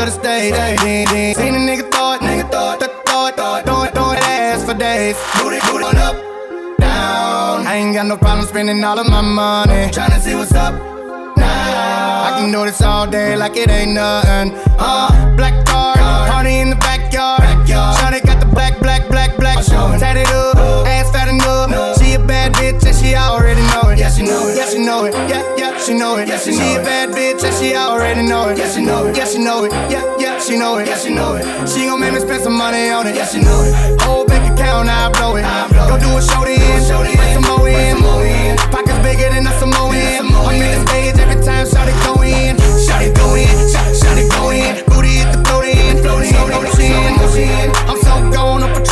to the stage. Seen a nigga it, nigga throw it, throw it, throw it, throw it, throw it ass for days. Booty, booty on up, down. I ain't got no problem spending all of my money. Tryna see what's up now. I can do this all day like it ain't nothing. Uh, black card, party in the backyard. Shawty got the black, black, black, black. Tatted up, ass fat enough. A bad bitch and she already know it. Yeah, she know it. Yeah, she know it. Yeah, yeah, she know it. Yeah, she, she a bad bitch and she already know it. Yeah, she know it. Yeah, she know it. Yeah, yeah, she know it. Yeah, she know it. She gon' make me spend some money on it. Yeah, she know it. Whole bank account, I blow it. Go do a show in, bring some more in. Pockets bigger than a Samoan. I'm in the stage every time, shout it go in. Shout it go in, shout, it go in. Booty hit the float in, float in, motion, motion. I'm so gone on Patron.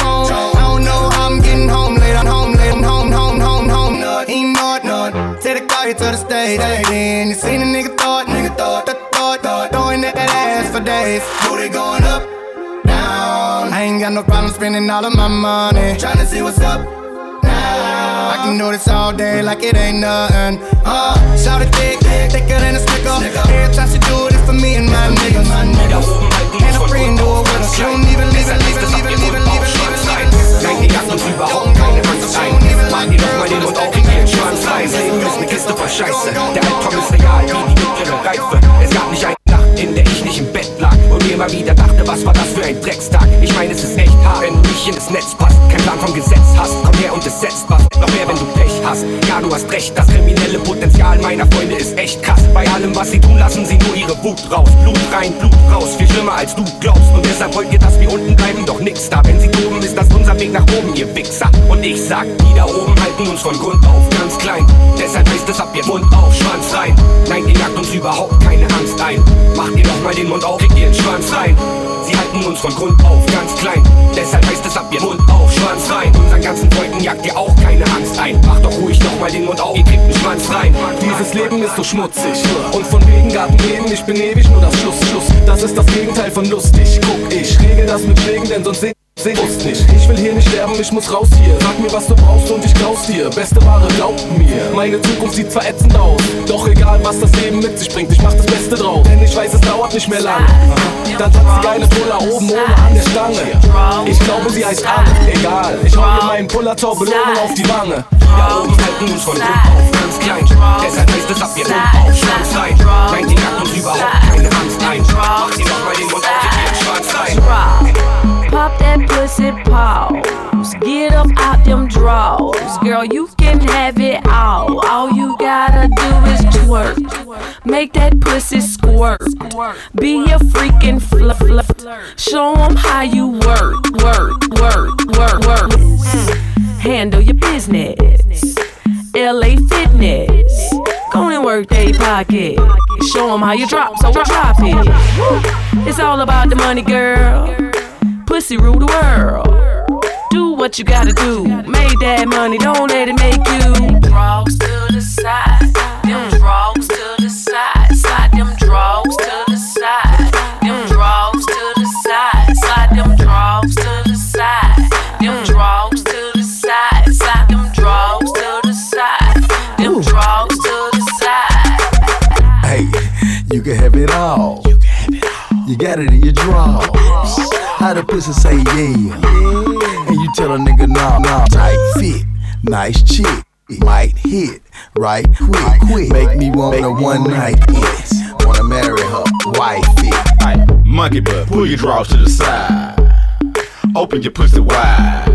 Nut. Take the car here to the stage. Then you seen a nigga it, nigga it, throw it, throw throwing that ass for days. Booty going up, down. I ain't got no problem spending all of my money. Tryna see what's up now. I can do this all day like it ain't nothing. Uh, shout it thick, thicker than a snicker. Every time she do it, it's for me and my niggas. My niggas. And a friend do it with us. She don't even leave it, leave it, leave leave it, leave it, leave it, leave it. Uns überhaupt keine Angst ein. Mach dir doch mal den Mund auf, krieg ihren Schwanz rein. Leben ist ne Kiste voll Scheiße. Der Albtraum ist real, wie die mittlere Reife. Es gab nicht eine Nacht, in der ich nicht im Bett und immer wieder dachte, was war das für ein Dreckstag. Ich meine, es ist echt hart, wenn du nicht in das Netz passt. Kein Plan vom Gesetz hast, komm her und es setzt was. Noch mehr, wenn du Pech hast. Ja, du hast recht, das kriminelle Potenzial meiner Freunde ist echt krass. Bei allem, was sie tun, lassen sie nur ihre Wut raus. Blut rein, Blut raus, viel schlimmer als du glaubst. Und deshalb wollt ihr, dass wir unten bleiben, doch nix da. Wenn sie toben, ist das unser Weg nach oben, ihr Wichser. Und ich sag, die da oben halten uns von Grund auf ganz klein. Deshalb heißt es ab, ihr Mund auf, Schwanz rein. Nein, ihr jagt uns überhaupt keine Angst ein. Macht ihr doch mal den Mund auf, kriegt ihren Schwanz rein. Sie halten uns von Grund auf ganz klein. Deshalb heißt es ab, ihr Mund auf, Schwanz rein. Unseren ganzen Freunden jagt ihr auch keine Angst ein. Macht doch ruhig noch mal den Mund auf, ihr kriegt einen Schwanz rein. Dieses Leben ist so schmutzig Und von wegen Gartenleben, ich bin ewig nur das Schluss, Schluss Das ist das Gegenteil von lustig Guck, ich regel das mit Schlägen, denn sonst sing Sing wusst nicht, ich will hier nicht sterben, ich muss raus hier. Sag mir was du brauchst und ich klaus dir. Beste Ware, glaub mir. Meine Zukunft sieht zwar ätzend aus Doch egal was das Leben mit sich bringt, ich mach das Beste draus. Denn ich weiß es dauert nicht mehr lang. Dann tanzt die geile Puller oben ohne an der Stange. Ich glaube sie heißt Anne, egal. Ich hau mir meinen Puller zur Belohnung auf die Wange. Da oben halten uns von Grund auf ganz klein. Deshalb heißt es ab, ihr Mund auf, Schwanz rein. Nein, die jagt uns überhaupt keine Angst. Ein. Macht ihr doch mal den Mund auf, ihren Schwanz rein. Pop that pussy pause. Get up out them drawers. Girl, you can have it all. All you gotta do is twerk. Make that pussy squirt. Be a freaking flirt. Show 'em how you work, work, work, work, work. Handle your business. LA Fitness. Go and work they pocket. Show 'em how you drop, so drop it. It's all about the money, girl. Pussy rule the world. Do what you gotta do. Make that money, don't let it make you. Draws to the side. How the pussy say yeah? And you tell a nigga nah, nah. Tight fit, nice chick. Might hit right quick, quick. Make me want a one night it. Wanna marry her, wife it. Monkey butt, pull your drawers to the side. Open your pussy wide.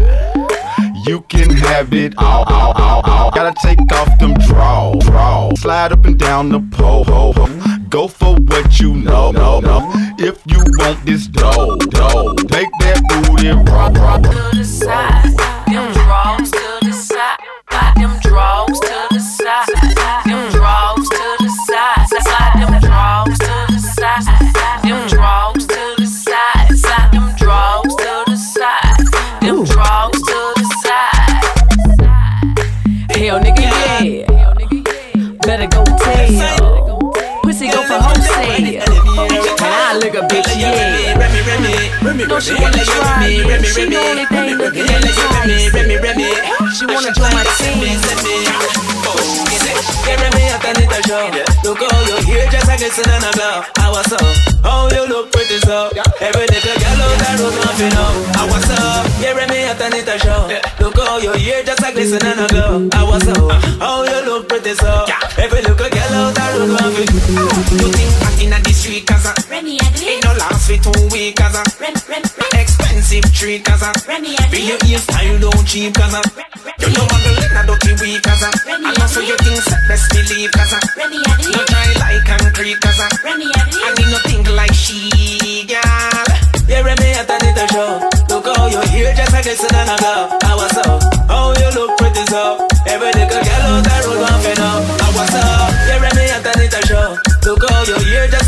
You can have it all, all, all, all. Gotta take off them draw, draw. Slide up and down the pole. Go for what you know, no, no. If you want this dough, dough, make that booty raw, raw. to the side. Team. Look how you here just a glisten and a glow. I was up. Oh, you look pretty so. Every little girl out the road to know. I was up. Yeah, me at a show. Look how your hair just a glisten and a glow. I was up. Oh, you look pretty so. Every little girl out the road to. You think hot inna the street cause a Remy ugly. Ain't no last for two weeks cause a Rem, Rem, Rem. Expensive treat cause a Remy ugly. Be your hairstyle don't cheap cause a You know muggle in a dirty week cause a I know so you think best believe cause a Remy ugly. No dry like concrete cause I Remy ugly. I need no think like she gal Yeah Remy at the show. Look oh, how your hair just like glisten and a glow I was so. Oh you look pretty so. Every little girl out the road want to know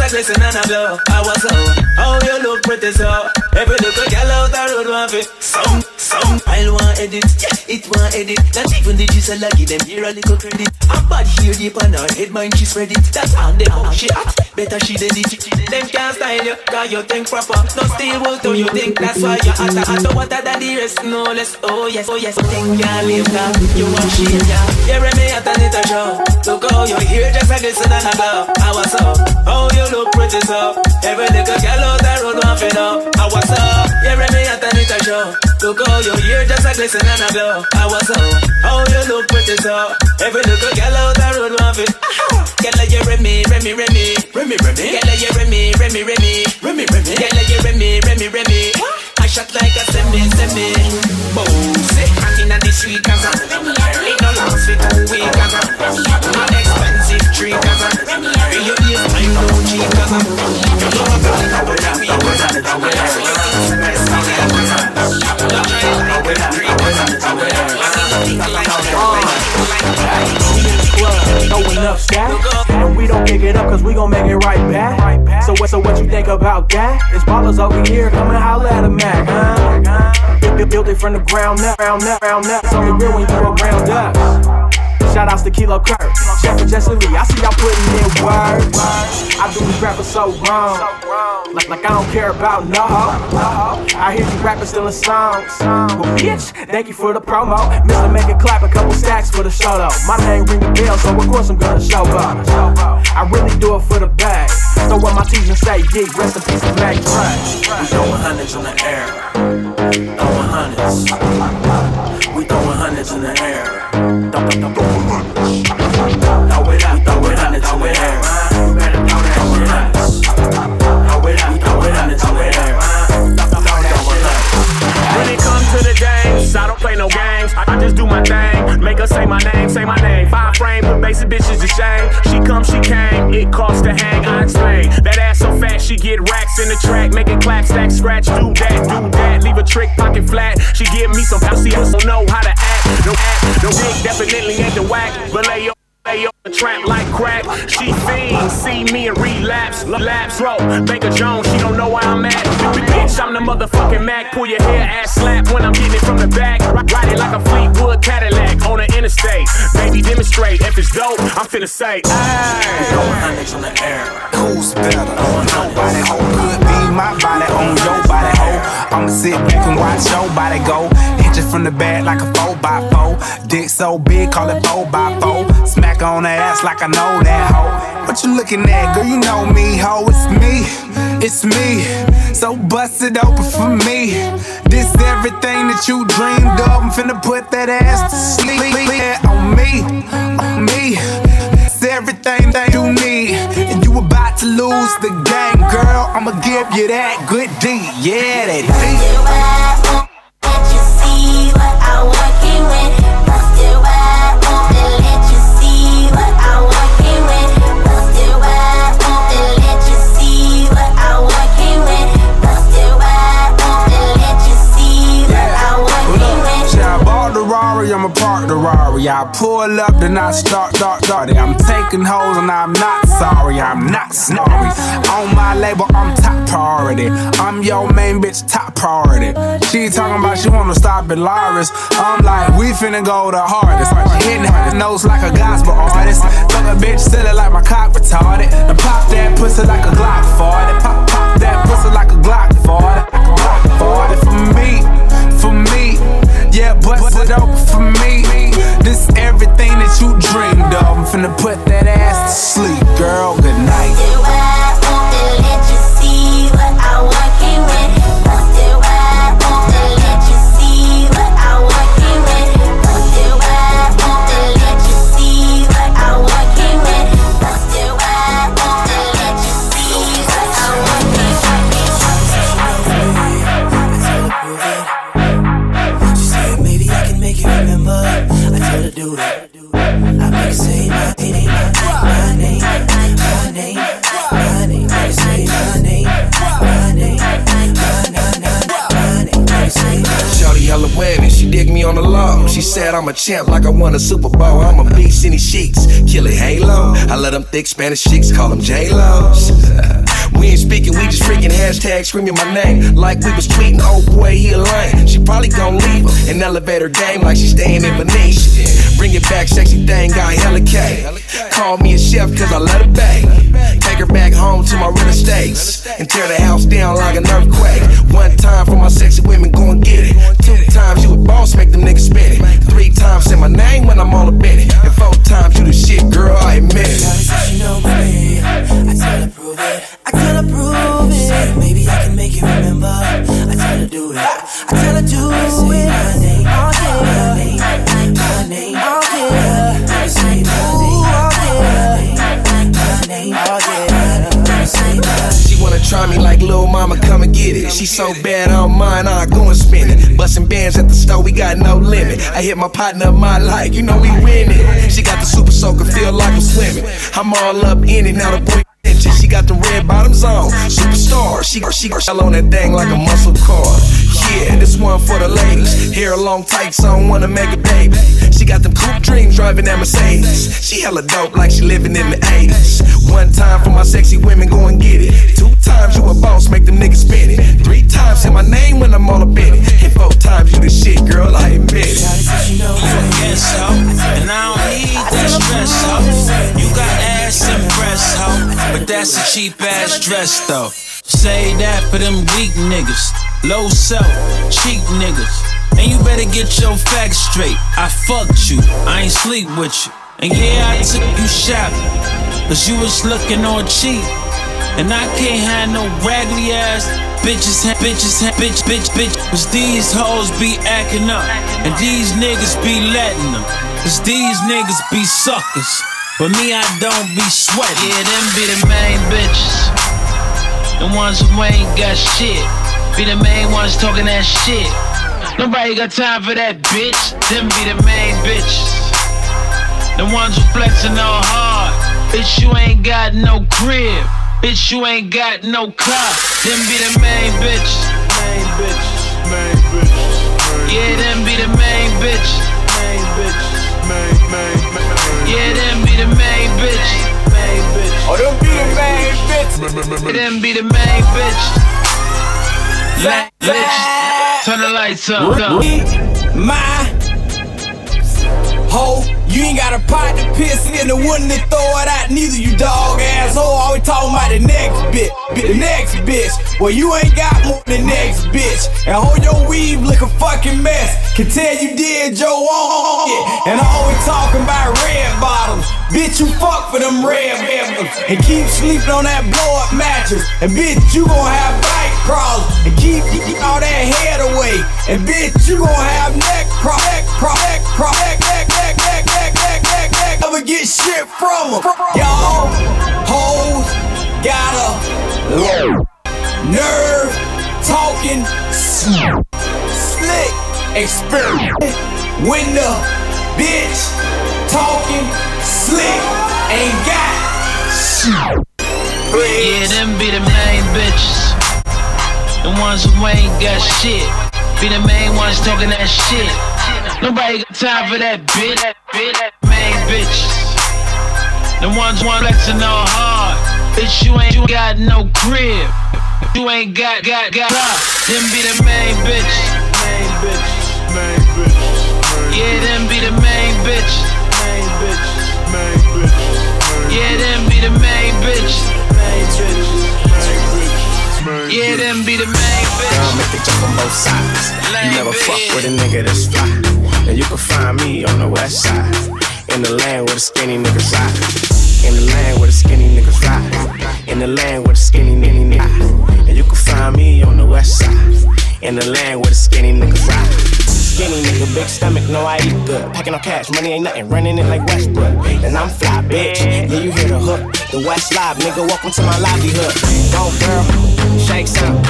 a glisten and a glow. I was so, how you look pretty so. Every little girl out the road want fit. Some, some, I want edit, yeah, it want edit. Not even the Giselle give them here a little credit. A bad hair deep on her head, mind she spread it. That's on them how she hot, better she than it. Them can't style you, cause you think proper. No stable to you think that's why you hotter, hotter, hotter than the rest. No less, oh yes, oh yes. Think can't live now, you want shit, yeah. Yeah, me at a show. Look how your hair just a glisten and a glow. I was up? Oh, you look pretty so. Every little girl out the road want to know. Ah, what's up? Yeah, me at a show. Look how your hair just a glisten and a glow. Ah, what's up? Oh, you look pretty so. Every little girl out the road want to. Get like you Remy, Remy, Remy, Remy, Remy. Get like you Remy, Remy, Remy, Remy, Remy. Get like you Remy, Remy, Remy. I shot like a semi, semi. Bossy, hot inna the street, cause ain't pick it up cause we gon' make it right back. So what, so what you think about that? It's ballers over here, come and holla at a Mac, huh? Built it from the ground up, ground up, ground up. It's only real when you go ground up. Shout outs to Kilo Kurt, Chef and Jesse Lee. I see y'all putting in work. I do these rappers so wrong. Like, like I don't care about no I hear you rapping still in songs. Well, bitch, thank you for the promo. Mr. Make it clap a couple stacks for the show though. My name ring a bell, so of course I'm gonna show up. I really do it for the bag. So what my teachers say, yeah, rest in peace of Mac Dre. We throwing hundreds in the air. Throwing hundreds. We throwing hundreds in the air. In the track. Make it clap, stack, scratch. Do that, do that. Leave a trick pocket flat. She give me some pussy, don't know how to act. No act, no dick, definitely ain't the whack. But lay your Lay on the trap like crack. She fiends, see me and relapse. Lapse, bro. Banker Jones, she don't know where I'm at. Bitch, I'm the motherfucking Mac. Pull your hair, ass slap when I'm getting it from the back. Ride it like a Fleetwood Cadillac on the interstate. Baby, demonstrate. If it's dope, I'm finna say, ayy. Throwing hundreds in the air. Who's better? Nobody hoe could be my body on your body hoe. I'ma sit back and watch your body go. Hit you from the back like a four by four. Dick so big, call it four by four. Smack on the ass like I know that hoe. What you looking at, girl? You know me, ho. It's me, it's me. So bust it open for me. This everything that you dreamed of. I'm finna put that ass to sleep Yeah, on me, on me. It's everything that you need. And you about to lose the game, girl. I'ma give you that good D. Yeah, that D. park the Rari. I pull up, then I start, start, start. I'm taking hoes and I'm not sorry, I'm not sorry. On my label, I'm top priority. I'm your main bitch, top priority. She talking about she wanna stop at Laris. I'm like, we finna go the hardest. She hitting her nose like a gospel artist. Fuck a bitch, silly like my cock retarded. And pop that pussy like a Glock 40. Pop, pop that pussy like a Glock 40. Glock 40 for me, for me. Yeah, bust it open for me. This everything that you dreamed of. I'm finna put that ass to sleep, girl. Good night. Champ like I won a Super Bowl. I'm a beast in these sheets. Kill it halo. I let them thick Spanish chicks call them J-Lo's. we ain't speaking, we just freaking hashtag screaming my name. Like we was tweeting, oh boy, he a lame. She probably gon' leave her and elevate her game like she's staying in Venetian. Bring it back, sexy thing, got hella K. Call me a chef cause I let her bake. Back home to my real estates and tear the house down like an earthquake. One time for my sexy women, go and get it. Two times you a boss, make them niggas spin it. Three times say my name when I'm all up in it. And four times So bad on mine, I go and spend it. Bustin' bands at the store, we got no limit. I hit my partner my life, you know we winning. She got the super soaker, feel like I'm swimming. I'm all up in it, now the boy. She got the red bottoms on, superstar. She she shell on that thing like a muscle car. Yeah, this one for the ladies. Hair long tight, so I don't wanna make a baby. She got them coupe dreams driving that Mercedes. She hella dope like she living in the 80s. One time for my sexy women, go and get it. Two times you a boss, make them niggas spin it. Three times say my name when I'm all up in it. And four times you the shit, girl, I admit it. Yes, ho. And I don't need that stress, ho. You got ass and breasts, ho. But that's a cheap ass dress, though. Say that for them weak niggas. Low self, cheap niggas. And you better get your facts straight. I fucked you, I ain't sleep with you. And yeah, I took you shopping. Cause you was looking all cheap. And I can't have no raggedy ass bitches, bitches, bitch, bitch, bitch. Cause these hoes be acting up. And these niggas be letting them. Cause these niggas be suckers. But me, I don't be sweating. Yeah, them be the main bitches. The ones who ain't got shit. Be the main ones talking that shit. Nobody got time for that bitch. Them be the main bitches. The ones who flexing all hard. Bitch, you ain't got no crib. Bitch, you ain't got no car. Them be the main bitches. Main bitches. Main bitches. Yeah, them be the main bitches. Main bitches. Main, main, main. Yeah, them be the main bitches. Main bitches. Oh, them be the main bitches. Them be the main bitches. La- bitches. Turn the lights up. up. My hoe, you ain't got a pot to piss in the one to throw it out. Neither you dog ass hoe. Always talking about the next bit, the next bitch. Well, you ain't got more than the next bitch. And hold your weave look a fucking mess. Can tell you did your own shit. And always talking about red bottoms. Bitch, you fuck for them red bottoms. And keep sleeping on that blow up mattress. And bitch, you gon' have back crawls. And keep all that head away. And bitch, you gon' have neck crawl, neck crawl, neck crawl, neck, neck, neck, neck, neck, neck, neck, neck. Never get shit from them. Y'all hoes got a nerve talking slick experience. When the bitch talking slick ain't got shit. Yeah, them be the main bitches. The ones who ain't got shit. Be the main ones talking that shit. Nobody got time for that bitch. Main bitches. The ones who ain't flexing all hard. Bitch, you ain't you got no crib. You ain't got, got, got. Them be the. Main bitches. West side. In the land where the skinny niggas ride. In the land where the skinny niggas ride. In the land where the skinny niggas ride. And you can find me on the west side. In the land where the skinny niggas ride. Skinny nigga, big stomach, no I eat good. Packing on cash, money ain't nothing, running it like Westbrook. And I'm fly, bitch. Yeah, you hear the hook. The West Live, nigga, welcome to my livelihood. Go, girl, shake some.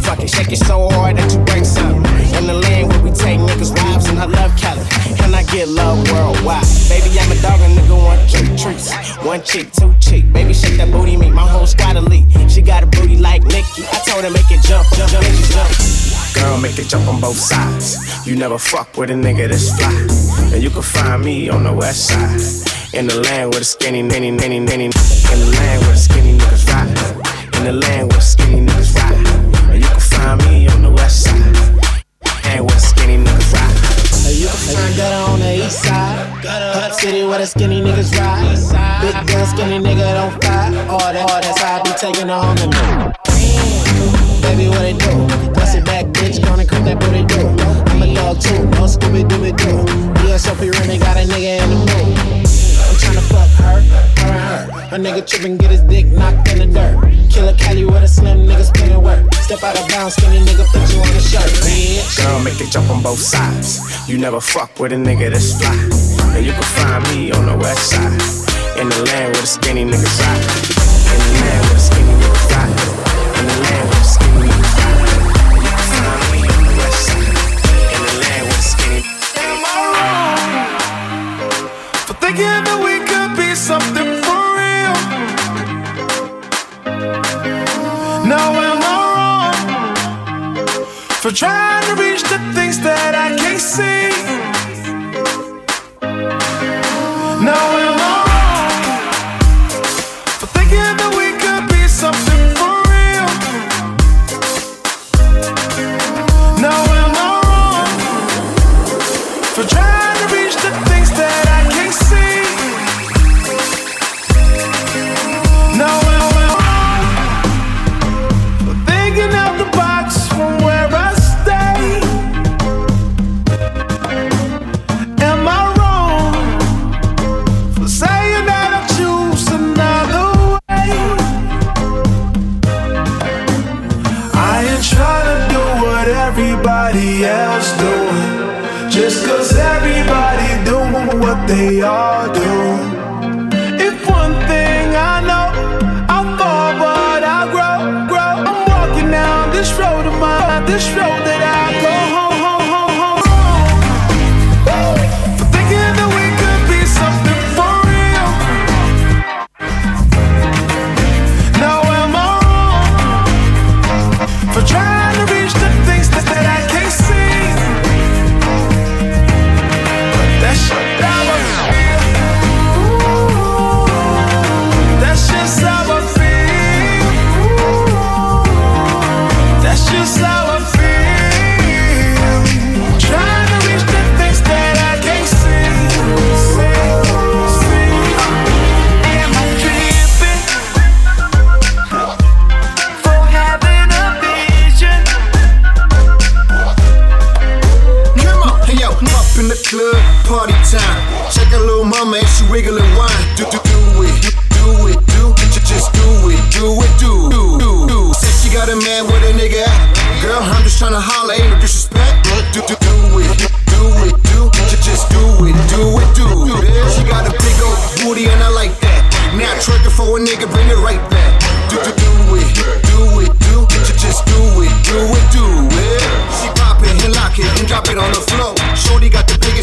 Fuck it, shake it so hard that you break some. In the land where we take niggas' wives, and I love Cali. And I get love worldwide. Baby, I'm a dog, a nigga want treat treats. One cheek, too cheek. Baby, shake that booty, make my whole squad elite. She got a booty like Nicki. I told her make it jump, jump, jump, make it jump. Girl, make it jump on both sides. You never fuck with a nigga that's fly. And you can find me on the west side. In the land where the skinny, nanny, nanny, nanny. In the land where the skinny niggas ride. In the land where the skinny Too, no Scooby Dooby Doo. DSOP really got a nigga in the mood. I'm tryna fuck her, her and her. A nigga trippin', get his dick knocked in the dirt. Killer Cali with a slim nigga spinning work. Step out of bounds, skinny nigga, put you on the shirt, bitch. Girl, make it jump on both sides. You never fuck with a nigga that's fly. And you can find me on the west side. In the land where the skinny niggas ride. In the land where the skinny niggas for trying to reach the things that I can't see?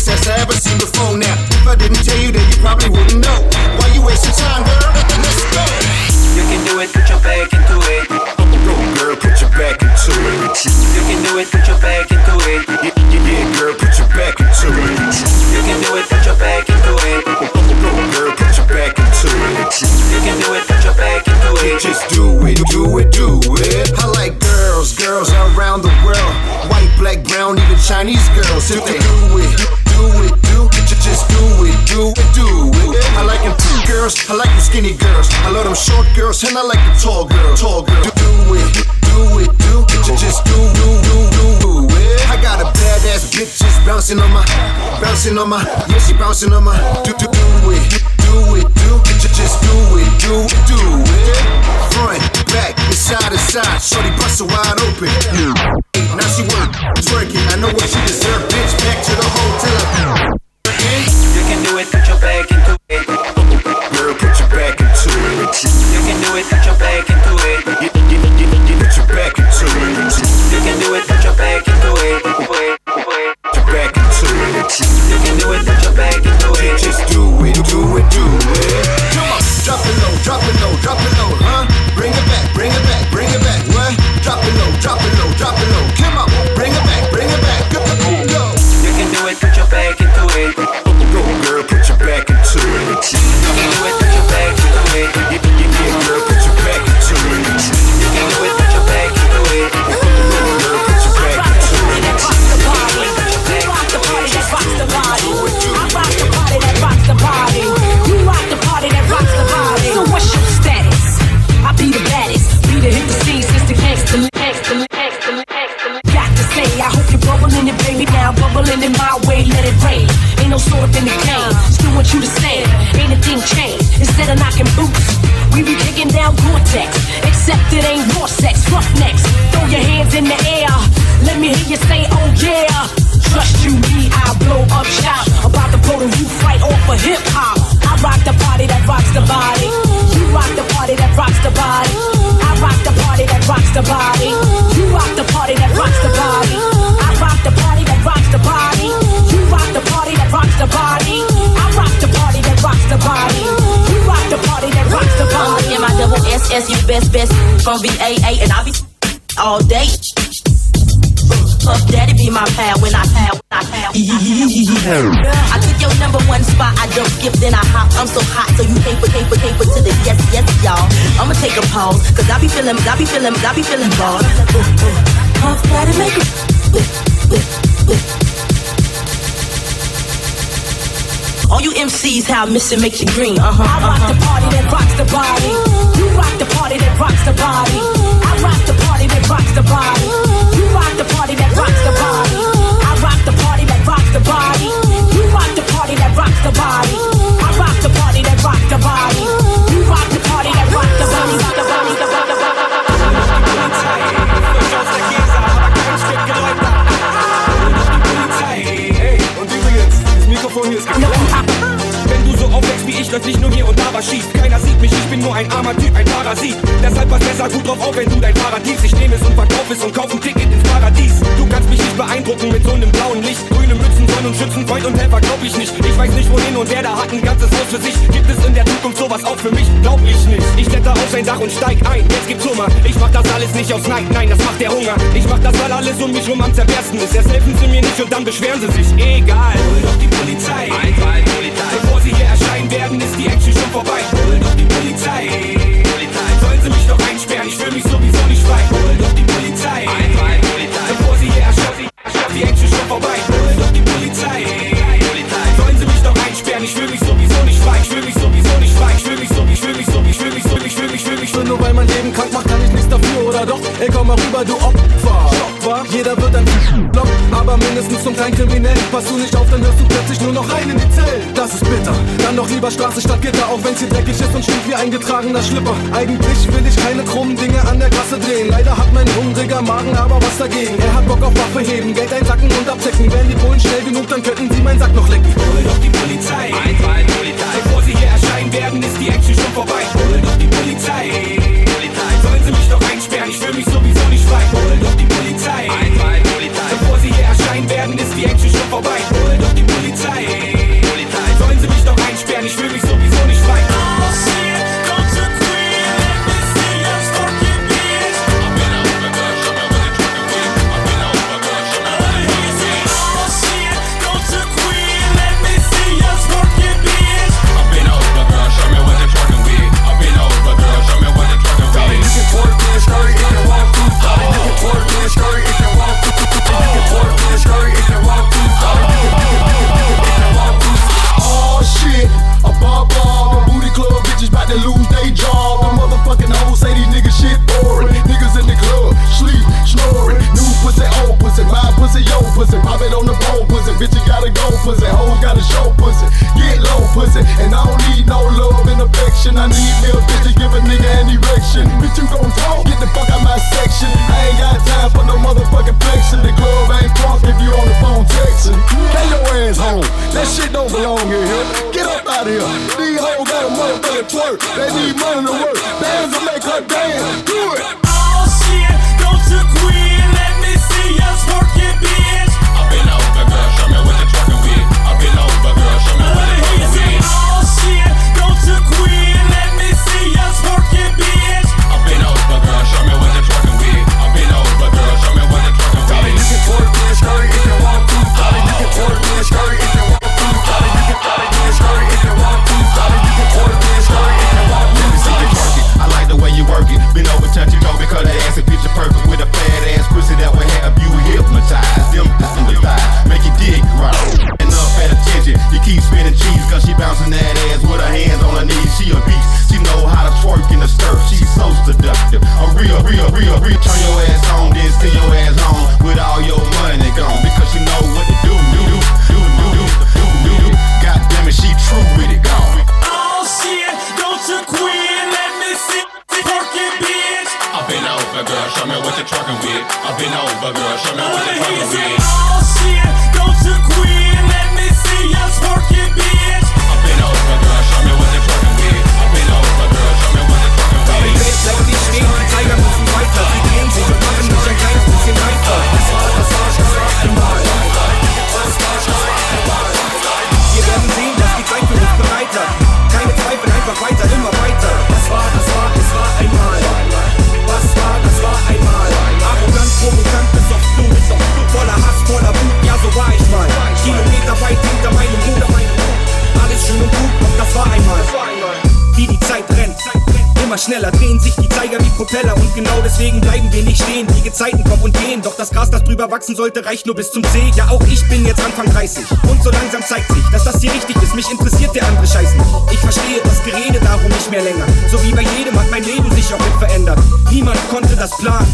Ass I ever seen before. Now, if I didn't tell you, them short girls, and I like the tall girls. Tall girls, do, do it, do it, do ju- just do, do, do, do, do it. I got a badass bitch just bouncing on my, bouncing on my, yeah, she bouncing on my. Do, do, do it, do it, do ju- just do it, do, do it. Front, back, inside, inside, shorty bust wide open. Now she work, twerking. I know what she deserve, bitch. Back to the gon' be AA and I be all day. Puff daddy be my pal when I pal, when I pal. I took your number one spot, I don't skip, then I hop. I'm so hot, so you pay for, pay for to the yes, yes, y'all. I'ma take a pause, cause I be feeling, I be feeling, I be feeling ball. Puff daddy make it. All you MCs, how missing makes you green. Uh huh. I rock the party that rocks the body. You rock the party that rocks the body. I rock the party that rocks the body. You rock the party that rocks the body. I rock the party that rocks the body. You rock the party that rocks the body. Besser gut drauf auf, wenn du dein Paradies. Ich nehme es und verkauf es und kauf ein Ticket ins Paradies. Du kannst mich nicht beeindrucken mit so einem blauen Licht. Grüne Mützen, Sonn und Schützen, Freund und Helfer, glaub ich nicht. Ich weiß nicht wohin und wer da hat ein ganzes Haus für sich. Gibt es in der Zukunft sowas auch für mich? Glaub ich nicht. Ich kletter auf sein Dach und steig ein. Jetzt gibt's Hummer. Ich mach das alles nicht aus Neid, nein, das macht der Hunger. Ich mach das, weil alles um mich rum am zerbersten ist. Erst helfen sie mir nicht und dann beschweren sie sich. Egal. Hol doch die Polizei. Einfall, Polizei. Bevor sie hier erscheinen werden, ist die Action schon vorbei. Hol doch die. Polizei. Sie mich doch einsperren? Ich fühl mich sowieso nicht frei. Hol doch die Polizei. Einfall, Polizei. Bevor sie hier erscheinen, ist die Action schon vorbei. Hol doch die Polizei. Polizei. Sollen sie mich doch einsperren? Ich fühl mich sowieso nicht frei. Ich fühl mich sowieso nicht frei. Ich fühl mich so, ich fühl mich so, ich fühl mich so, ich fühl mich, ich fühl mich so. Nur weil mein Leben krank macht, kann ich nichts dafür, oder doch? Ey, komm mal rüber, du Opfer. Schock, Jeder wird ein Block, aber mindestens zum kleinen Kriminell. Pass du nicht auf, dann hörst du plötzlich nur noch rein in die Zellen. Das ist bitter. Dann doch lieber Straße statt Gitter, auch wenn's hier dreckig ist und stinkt wie eingetragener Schlipper. Eigentlich will ich keine krummen Dinge an der Kasse drehen. Leider hat mein hungriger Magen aber was dagegen. Er hat Bock auf Waffe heben, Geld einsacken und abzecken. Wären die Bullen schnell genug, dann könnten sie meinen Sack noch lecken. Hol doch die Polizei. Einfall, Polizei. Bevor sie hier erscheinen werden, ist die Action schon vorbei. Hol doch die Polizei. Polizei. Sollen sie mich doch einsperren? Ich fühl mich sowieso nicht frei. Polizei. Einfall, Polizei. Bevor sie hier erscheinen werden, ist die Action schon vorbei. Here. These hoes got a motherfucking twerk. They need money to work. Bands will make her dance. Wachsen sollte, reicht nur bis zum See. Ja, auch ich bin jetzt Anfang 30 und so langsam zeigt sich, dass das hier richtig ist. Mich interessiert der andere Scheiß nicht. Ich verstehe das Gerede darum nicht mehr länger. So wie bei jedem hat mein Leben sich auch mit verändert. Niemand konnte das planen.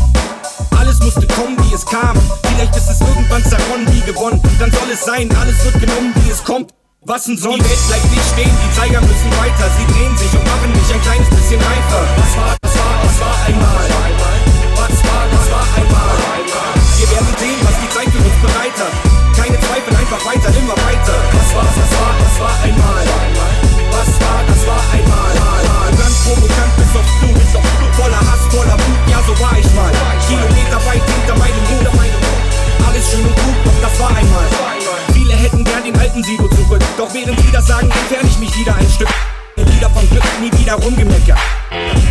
Alles musste kommen, wie es kam. Vielleicht ist es irgendwann zerronnen, wie gewonnen. Dann soll es sein, alles wird genommen, wie es kommt. Was denn sonst? Die Welt bleibt nicht stehen, die Zeiger müssen weiter. Sie drehen sich und machen mich ein kleines bisschen reifer. Was war, was war, was war einmal? Hat. Keine Zweifel, einfach weiter, immer weiter. Was war, was war, was war einmal? Was war, das war einmal? Ganz provokant bis auf Blut, voller Hass, voller Wut, ja so war ich mal. Kilometer weit hinter meinem Mut. Alles schön und gut, doch das war einmal. Viele hätten gern den alten Sido zurück, doch während sie das sagen, entferne ich mich wieder ein Stück. Lieder vom Glück, nie wieder rumgemeckert.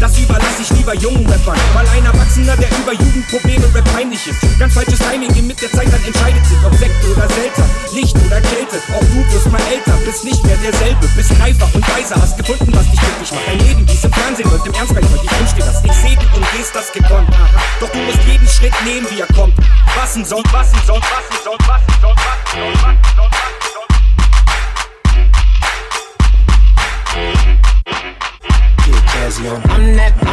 Das überlasse ich lieber jungen Rappern, weil ein Erwachsener, der über Jugendprobleme Rap peinlich ist. Ganz falsches Timing, mit der Zeit dann entscheidet sich, ob Sekt oder Selter, Licht oder Kälte. Auch du wirst mal älter, bist nicht mehr derselbe, bist reifer und weiser, hast gefunden, was dich glücklich macht. Dein Leben, wie es im Fernsehen läuft, im Ernst, weil ich wünsche dir das. Ich seh dich und gehst das gekonnt. Doch du musst jeden Schritt nehmen, wie er kommt. Was denn sonst, was denn sonst, was denn sonst, was denn sonst, was denn sonst, was denn sonst, was denn sonst.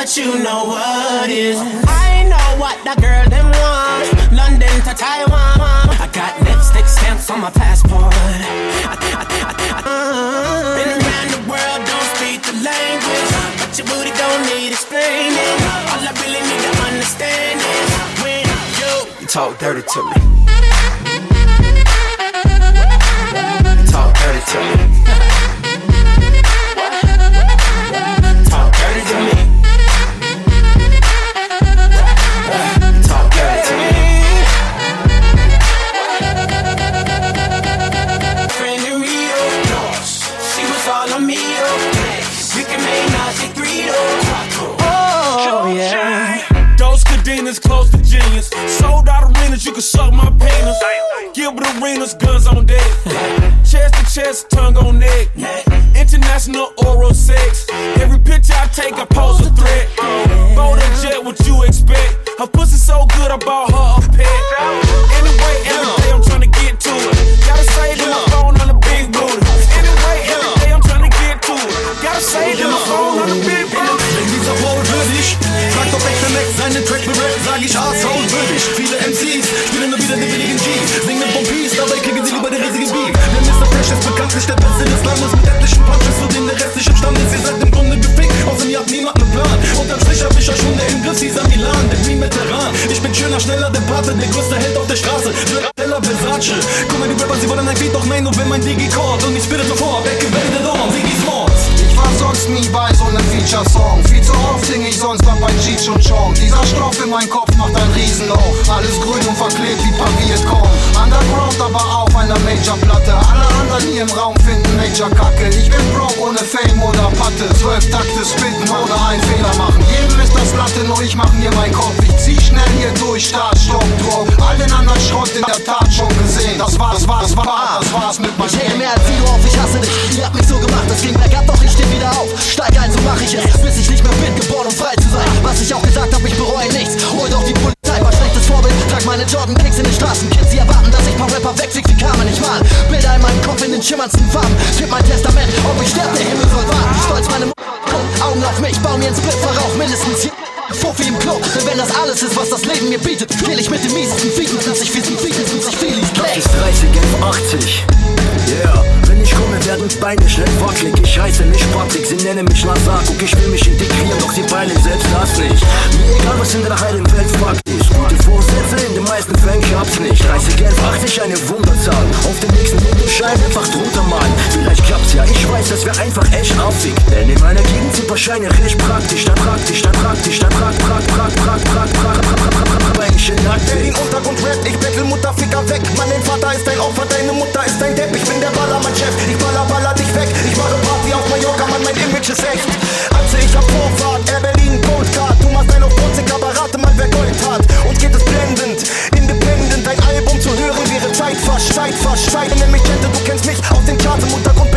I know what is. I know what that girl them want. London to Taiwan. I got stamps on my passport. I, I, I, I, uh, been around the world, don't speak the language, but your booty don't need explaining. All I really need to understand is when you You talk dirty to me. Talk dirty to me. Arenas, guns on deck. chest to chest, tongue on neck. International oral sex. Every picture I take, I pose a threat. Bold jet, what you expect? Her pussy so good, I bought gibt's nicht. Reise Genf, 80 eine Wunderzahl. Auf den nächsten Fotoschein einfach drunter malen. Vielleicht klappt's ja, ich weiß, das wär einfach echt affig. Denn in meiner Gegend sind Wahrscheinlich recht praktisch. Da praktisch, da praktisch, da praktisch, da praktisch, da praktisch, da praktisch, da Untergrund rap, ich bettel Mutter, Ficker weg. Mann, dein Vater ist dein Opfer, deine Mutter ist dein Depp. Ich bin der Ballermann-Chef, ich baller, baller dich weg. Ich mache Party auf Mallorca, Mann, mein Image ist echt. Also ich hab Vorfahrt, er Berlin, Goldcard. Du machst dein auf Bronze, Kabarate, Mann, wer Gold hat. Verscheid, verscheid, nimm mich Tente, du kennst mich Auf den Charts im Untergrund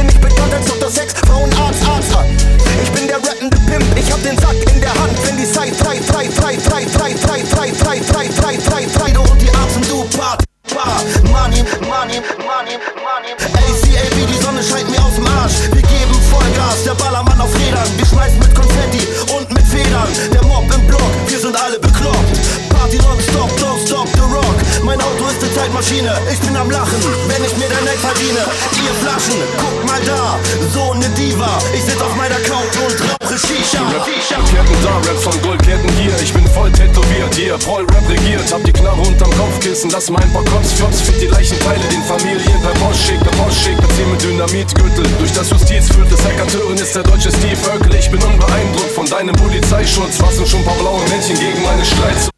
Kopfkissen. Lass mal ein paar Cops Flops. Fick die Leichenteile den Familien per Post schickt. Per Post schickt. Bezieh mit Dynamitgürtel. Durch das Justiz führt es Hackanteuren ist der deutsche Steve Urkel. Ich bin unbeeindruckt von deinem Polizeischutz. Was sind schon ein paar blaue Männchen gegen meine Streits?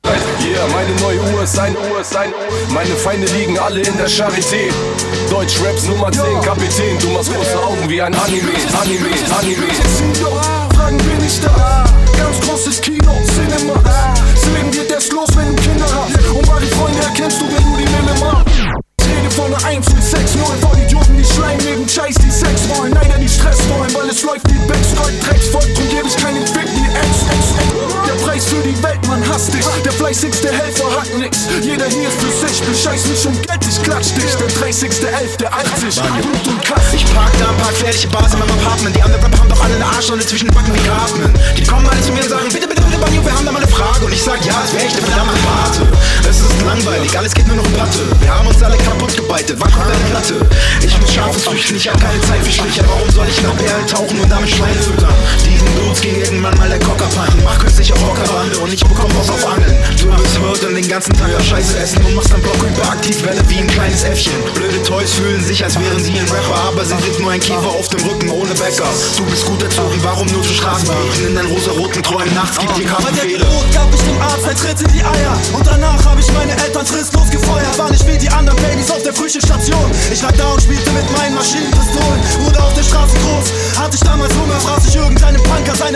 Yeah, meine neue Uhr ist ein Uhr, ist ein Uhr. Meine Feinde liegen alle in der Charité. Deutsch Raps Nummer 10, Kapitän. Du machst große Augen wie ein Anime, Anime, Anime. Fragen bin ich da. Ich hab keine Zeit für Schlicher. Warum soll ich nach Perlen tauchen und damit Schweine füttern? Diesen Dudes ging irgendwann mal der Cocker peilen. Mach auf Rockerbande und ich bekomm Bock auf Angeln. Du bist Wirt und den ganzen Tag Scheiße essen und machst dann Block hyperaktiv Welle wie ein kleines Äffchen. Blöde Toys fühlen sich, als wären sie ein Rapper, aber sie sind nur ein Kiefer auf dem Rücken ohne Bäcker. Du bist gut erzogen, warum nur zu Straßenbüchen? In deinen rosa-roten Träumen nachts gibt dir der Kampfbefehle. Geburt gab ich dem Arzt ein Tritt in die Eier Und danach habe ich meine Eltern fristlos gefeuert War nicht wie die anderen Babys auf der Frühstücksstation Ich lag da und spielte mit meinen Maschinenpistolen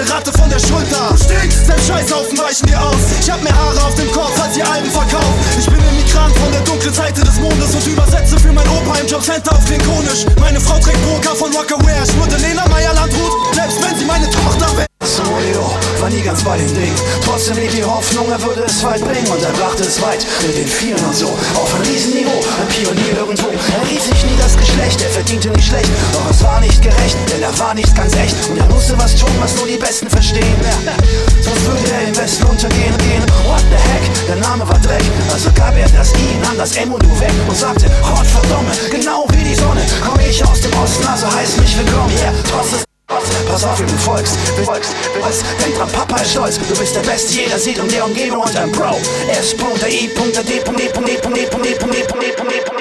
Ratte von der Schulter. Stinkst, selbst Scheißhaufen weichen dir aus. Ich hab mehr Haare auf dem Kopf als die Alben verkauft. Ich bin Immigrant von der dunklen Seite des Mondes Und übersetze für mein Opa im Jobcenter auf Klingonisch. Meine Frau trägt Burka von Rockaware Ich wurde Lena Meyer-Landrut, selbst wenn sie meine Tochter wäre war nie ganz bei dem Ding. Trotzdem liegt die Hoffnung, er würde es weit bringen. Und er brachte es weit mit den Vieren und so. Auf ein Riesenniveau, ein Pionier irgendwo. Er rief sich nie das Geschlecht, er verdiente nicht schlecht. Doch es war nicht gerecht, denn er war nicht ganz echt. Und er musste was tun, was nur die Besten verstehen. Ja, sonst würde er im Westen untergehen. Gehen. What the heck, der Name war Dreck. Also gab er das I, nahm das M und du weg und sagte, Gott verdomme, genau wie die Sonne. Komm ich aus dem Osten, also heißt mich willkommen. Yeah, trotz des Pass auf, wie du folgst, du folgst, du folgst. Denk dran, Papa ist stolz, du bist der Beste jeder Siedlung, der Umgebung und ein Bro. S.I.D.E.D.E.D.E.D.E.D.E.D.E.D.